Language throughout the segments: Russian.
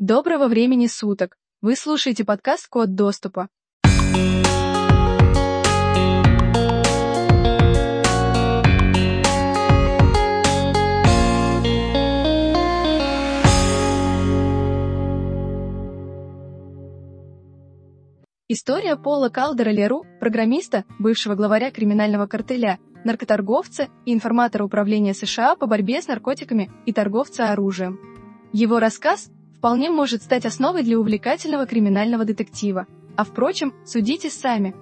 Доброго времени суток! Вы слушаете подкаст «Код доступа». История Пола Калдера Леру, программиста, бывшего главаря криминального картеля, наркоторговца и информатора Управления США по борьбе с наркотиками и торговца оружием. Его рассказ вполне может стать основой для увлекательного криминального детектива. А впрочем, судите сами.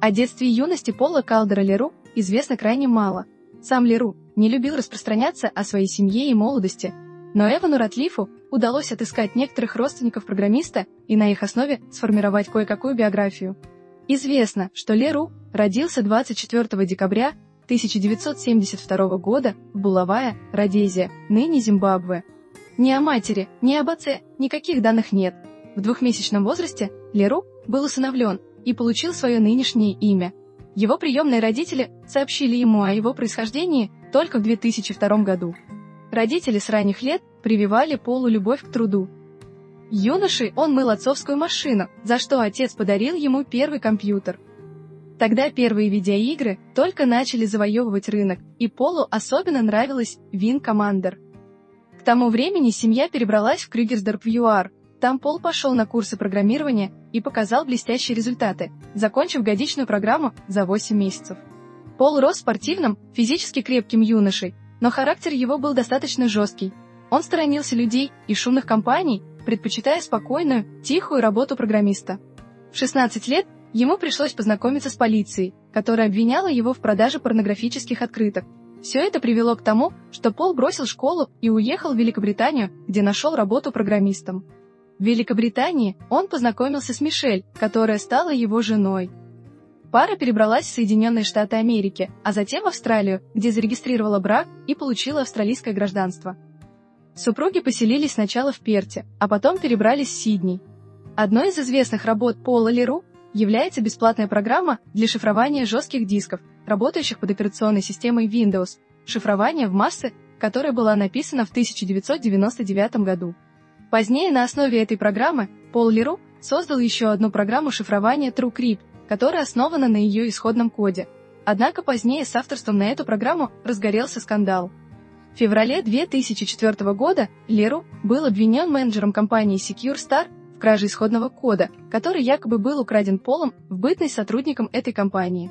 О детстве и юности Пола Калдера Леру известно крайне мало. Сам Леру не любил распространяться о своей семье и молодости, но Эвану Ратлифу удалось отыскать некоторых родственников программиста и на их основе сформировать кое-какую биографию. Известно, что Леру родился 24 декабря 1972 года в Булавая, Родезия, ныне Зимбабве. Ни о матери, ни об отце никаких данных нет. В двухмесячном возрасте Леру был усыновлен и получил свое нынешнее имя. Его приемные родители сообщили ему о его происхождении только в 2002 году. Родители с ранних лет прививали Полу любовь к труду. Юношей он мыл отцовскую машину, за что отец подарил ему первый компьютер. Тогда первые видеоигры только начали завоевывать рынок, и Полу особенно нравилась Win Commander. К тому времени семья перебралась в Крюгерсдорп в ЮАР. Там Пол пошел на курсы программирования и показал блестящие результаты, закончив годичную программу за 8 месяцев. Пол рос спортивным, физически крепким юношей, но характер его был достаточно жесткий. Он сторонился людей и шумных компаний, предпочитая спокойную, тихую работу программиста. В 16 лет ему пришлось познакомиться с полицией, которая обвиняла его в продаже порнографических открыток. Все это привело к тому, что Пол бросил школу и уехал в Великобританию, где нашел работу программистом. В Великобритании он познакомился с Мишель, которая стала его женой. Пара перебралась в Соединенные Штаты Америки, а затем в Австралию, где зарегистрировала брак и получила австралийское гражданство. Супруги поселились сначала в Перте, а потом перебрались в Сидней. Одной из известных работ Пола Леру является бесплатная программа для шифрования жестких дисков, работающих под операционной системой Windows, шифрование в массы, которая была написана в 1999 году. Позднее на основе этой программы Пол Леру создал еще одну программу шифрования TrueCrypt, которая основана на ее исходном коде. Однако позднее с авторством на эту программу разгорелся скандал. В феврале 2004 года Леру был обвинен менеджером компании Secure Star в краже исходного кода, который якобы был украден Полом в бытность сотрудником этой компании.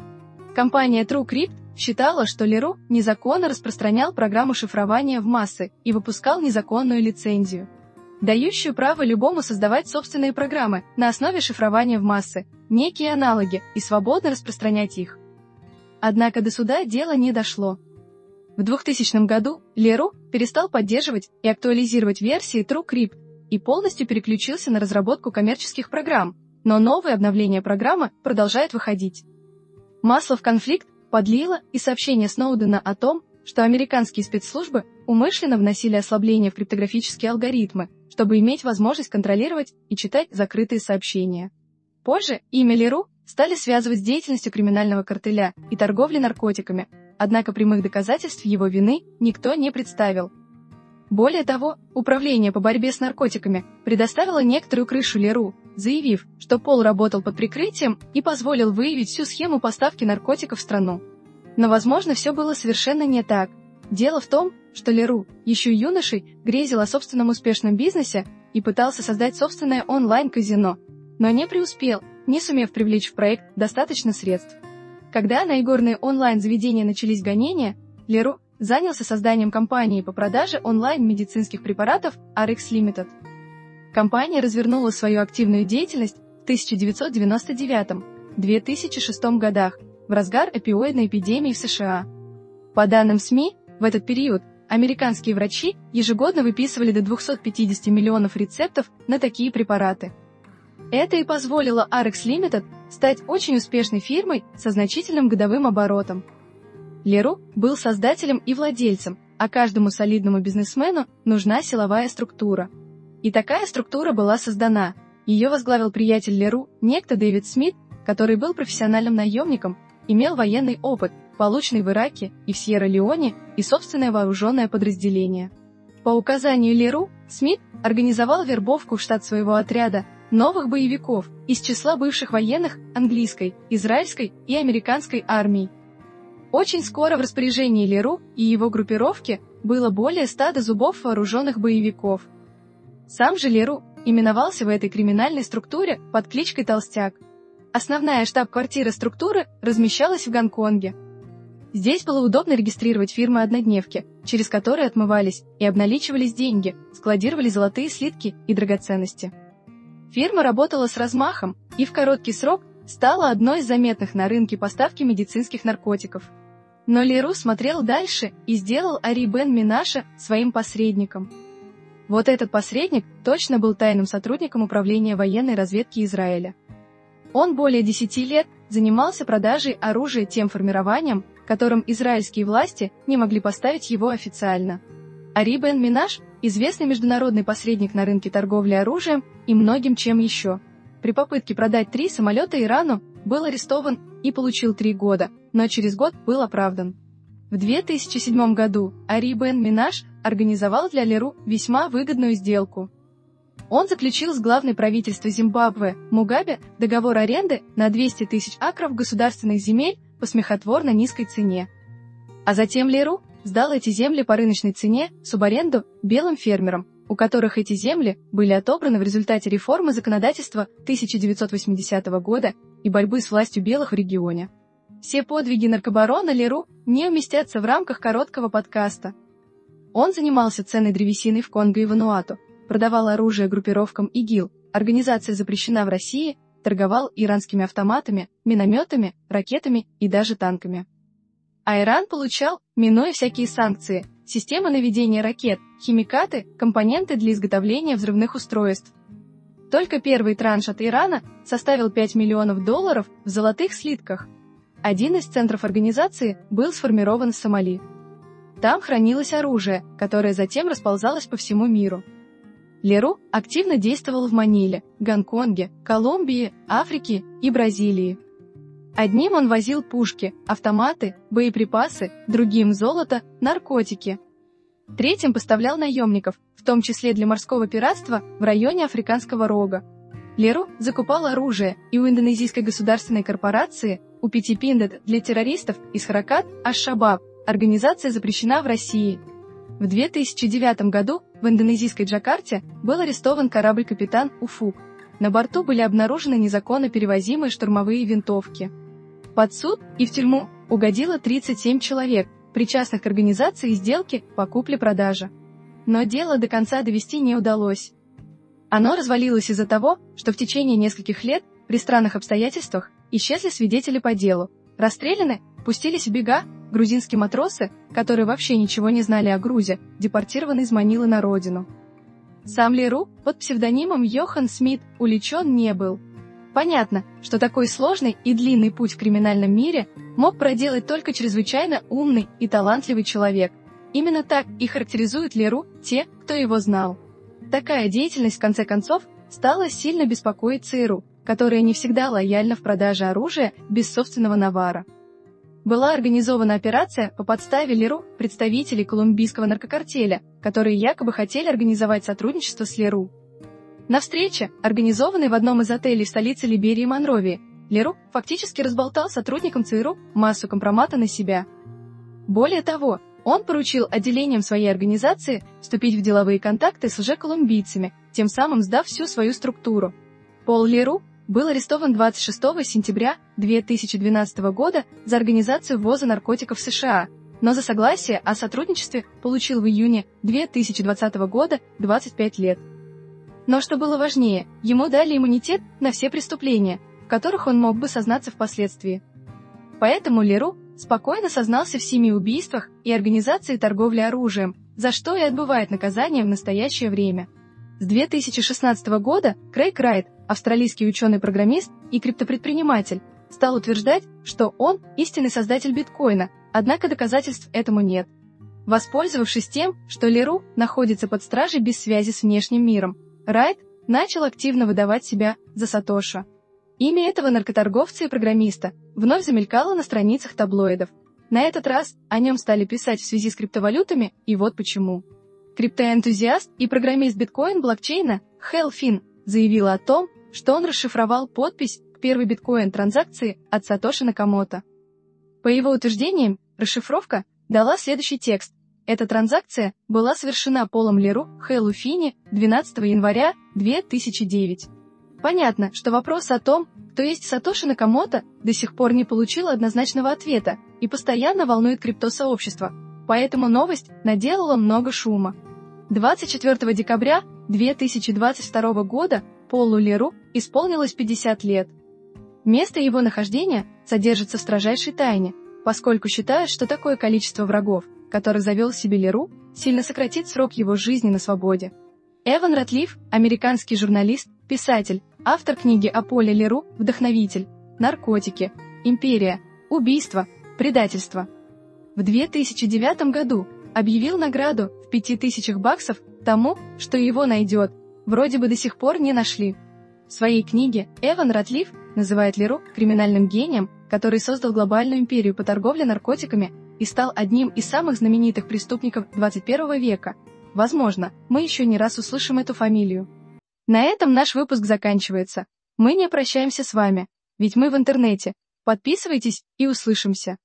Компания TrueCrypt считала, что Леру незаконно распространял программу шифрования в массы и выпускал незаконную лицензию дающую право любому создавать собственные программы на основе шифрования в массы, некие аналоги и свободно распространять их. Однако до суда дело не дошло. В 2000 году Леру перестал поддерживать и актуализировать версии TrueCrypt и полностью переключился на разработку коммерческих программ, но новые обновления программы продолжают выходить. Масло в конфликт подлило и сообщение Сноудена о том, что американские спецслужбы умышленно вносили ослабления в криптографические алгоритмы, чтобы иметь возможность контролировать и читать закрытые сообщения. Позже имя Леру стали связывать с деятельностью криминального картеля и торговли наркотиками, однако прямых доказательств его вины никто не представил. Более того, Управление по борьбе с наркотиками предоставило некоторую крышу Леру, заявив, что Пол работал под прикрытием и позволил выявить всю схему поставки наркотиков в страну. Но, возможно, все было совершенно не так. Дело в том, что Леру, еще юношей, грезил о собственном успешном бизнесе и пытался создать собственное онлайн-казино, но не преуспел, не сумев привлечь в проект достаточно средств. Когда на игорные онлайн-заведения начались гонения, Леру занялся созданием компании по продаже онлайн-медицинских препаратов RX Limited. Компания развернула свою активную деятельность в 1999-2006 годах, в разгар опиоидной эпидемии в США. По данным СМИ, в этот период Американские врачи ежегодно выписывали до 250 миллионов рецептов на такие препараты. Это и позволило Arex Limited стать очень успешной фирмой со значительным годовым оборотом. Леру был создателем и владельцем, а каждому солидному бизнесмену нужна силовая структура. И такая структура была создана. Ее возглавил приятель Леру, некто Дэвид Смит, который был профессиональным наемником, имел военный опыт полученный в Ираке и в Сьерра-Леоне, и собственное вооруженное подразделение. По указанию Леру, Смит организовал вербовку в штат своего отряда новых боевиков из числа бывших военных английской, израильской и американской армий. Очень скоро в распоряжении Леру и его группировки было более стада зубов вооруженных боевиков. Сам же Леру именовался в этой криминальной структуре под кличкой Толстяк. Основная штаб-квартира структуры размещалась в Гонконге. Здесь было удобно регистрировать фирмы-однодневки, через которые отмывались и обналичивались деньги, складировали золотые слитки и драгоценности. Фирма работала с размахом и в короткий срок стала одной из заметных на рынке поставки медицинских наркотиков. Но Леру смотрел дальше и сделал Ари Бен Минаша своим посредником. Вот этот посредник точно был тайным сотрудником Управления военной разведки Израиля. Он более 10 лет занимался продажей оружия тем формированием, которым израильские власти не могли поставить его официально. Ари Бен Минаш – известный международный посредник на рынке торговли оружием и многим чем еще. При попытке продать три самолета Ирану был арестован и получил три года, но через год был оправдан. В 2007 году Ари Бен Минаш организовал для Леру весьма выгодную сделку. Он заключил с главной правительства Зимбабве Мугабе договор аренды на 200 тысяч акров государственных земель по смехотворно низкой цене. А затем Леру сдал эти земли по рыночной цене субаренду белым фермерам, у которых эти земли были отобраны в результате реформы законодательства 1980 года и борьбы с властью белых в регионе. Все подвиги наркобарона Леру не уместятся в рамках короткого подкаста. Он занимался ценной древесиной в Конго и Вануату, продавал оружие группировкам ИГИЛ, организация запрещена в России торговал иранскими автоматами, минометами, ракетами и даже танками. А Иран получал, минуя всякие санкции, системы наведения ракет, химикаты, компоненты для изготовления взрывных устройств. Только первый транш от Ирана составил 5 миллионов долларов в золотых слитках. Один из центров организации был сформирован в Сомали. Там хранилось оружие, которое затем расползалось по всему миру. Леру активно действовал в Маниле, Гонконге, Колумбии, Африке и Бразилии. Одним он возил пушки, автоматы, боеприпасы, другим золото, наркотики. Третьим поставлял наемников, в том числе для морского пиратства в районе Африканского рога. Леру закупал оружие и у индонезийской государственной корпорации, у Пятипиндет для террористов из Харакат Аш-Шабаб, организация запрещена в России – в 2009 году в индонезийской Джакарте был арестован корабль-капитан «Уфук». На борту были обнаружены незаконно перевозимые штурмовые винтовки. Под суд и в тюрьму угодило 37 человек, причастных к организации сделки по купле-продаже. Но дело до конца довести не удалось. Оно развалилось из-за того, что в течение нескольких лет при странных обстоятельствах исчезли свидетели по делу, расстреляны, пустились в бега грузинские матросы, которые вообще ничего не знали о Грузе, депортированы из Манилы на родину. Сам Леру под псевдонимом Йохан Смит уличен не был. Понятно, что такой сложный и длинный путь в криминальном мире мог проделать только чрезвычайно умный и талантливый человек. Именно так и характеризуют Леру те, кто его знал. Такая деятельность, в конце концов, стала сильно беспокоить ЦРУ, которая не всегда лояльна в продаже оружия без собственного навара была организована операция по подставе Леру представителей колумбийского наркокартеля, которые якобы хотели организовать сотрудничество с Леру. На встрече, организованной в одном из отелей в столице Либерии Монровии, Леру фактически разболтал сотрудникам ЦРУ массу компромата на себя. Более того, он поручил отделениям своей организации вступить в деловые контакты с лжеколумбийцами, тем самым сдав всю свою структуру. Пол Леру был арестован 26 сентября 2012 года за организацию ввоза наркотиков в США, но за согласие о сотрудничестве получил в июне 2020 года 25 лет. Но что было важнее, ему дали иммунитет на все преступления, в которых он мог бы сознаться впоследствии. Поэтому Леру спокойно сознался в семи убийствах и организации торговли оружием, за что и отбывает наказание в настоящее время. С 2016 года Крейг Райт австралийский ученый-программист и криптопредприниматель, стал утверждать, что он истинный создатель биткоина, однако доказательств этому нет. Воспользовавшись тем, что Леру находится под стражей без связи с внешним миром, Райт начал активно выдавать себя за Сатоша. Имя этого наркоторговца и программиста вновь замелькало на страницах таблоидов. На этот раз о нем стали писать в связи с криптовалютами, и вот почему. Криптоэнтузиаст и программист биткоин-блокчейна Хэл Финн заявила о том, что он расшифровал подпись к первой биткоин-транзакции от Сатоши Накамото. По его утверждениям, расшифровка дала следующий текст. Эта транзакция была совершена Полом Леру Хэлу Фини 12 января 2009. Понятно, что вопрос о том, кто есть Сатоши Накамото, до сих пор не получил однозначного ответа и постоянно волнует криптосообщество, поэтому новость наделала много шума. 24 декабря 2022 года Полу Леру исполнилось 50 лет. Место его нахождения содержится в строжайшей тайне, поскольку считают, что такое количество врагов, которых завел себе Леру, сильно сократит срок его жизни на свободе. Эван Ратлиф, американский журналист, писатель, автор книги о Поле Леру «Вдохновитель», «Наркотики», «Империя», «Убийство», «Предательство». В 2009 году объявил награду в 5000 баксов тому, что его найдет, вроде бы до сих пор не нашли. В своей книге Эван Ратлиф называет Леру криминальным гением, который создал глобальную империю по торговле наркотиками и стал одним из самых знаменитых преступников 21 века. Возможно, мы еще не раз услышим эту фамилию. На этом наш выпуск заканчивается. Мы не прощаемся с вами, ведь мы в интернете. Подписывайтесь и услышимся.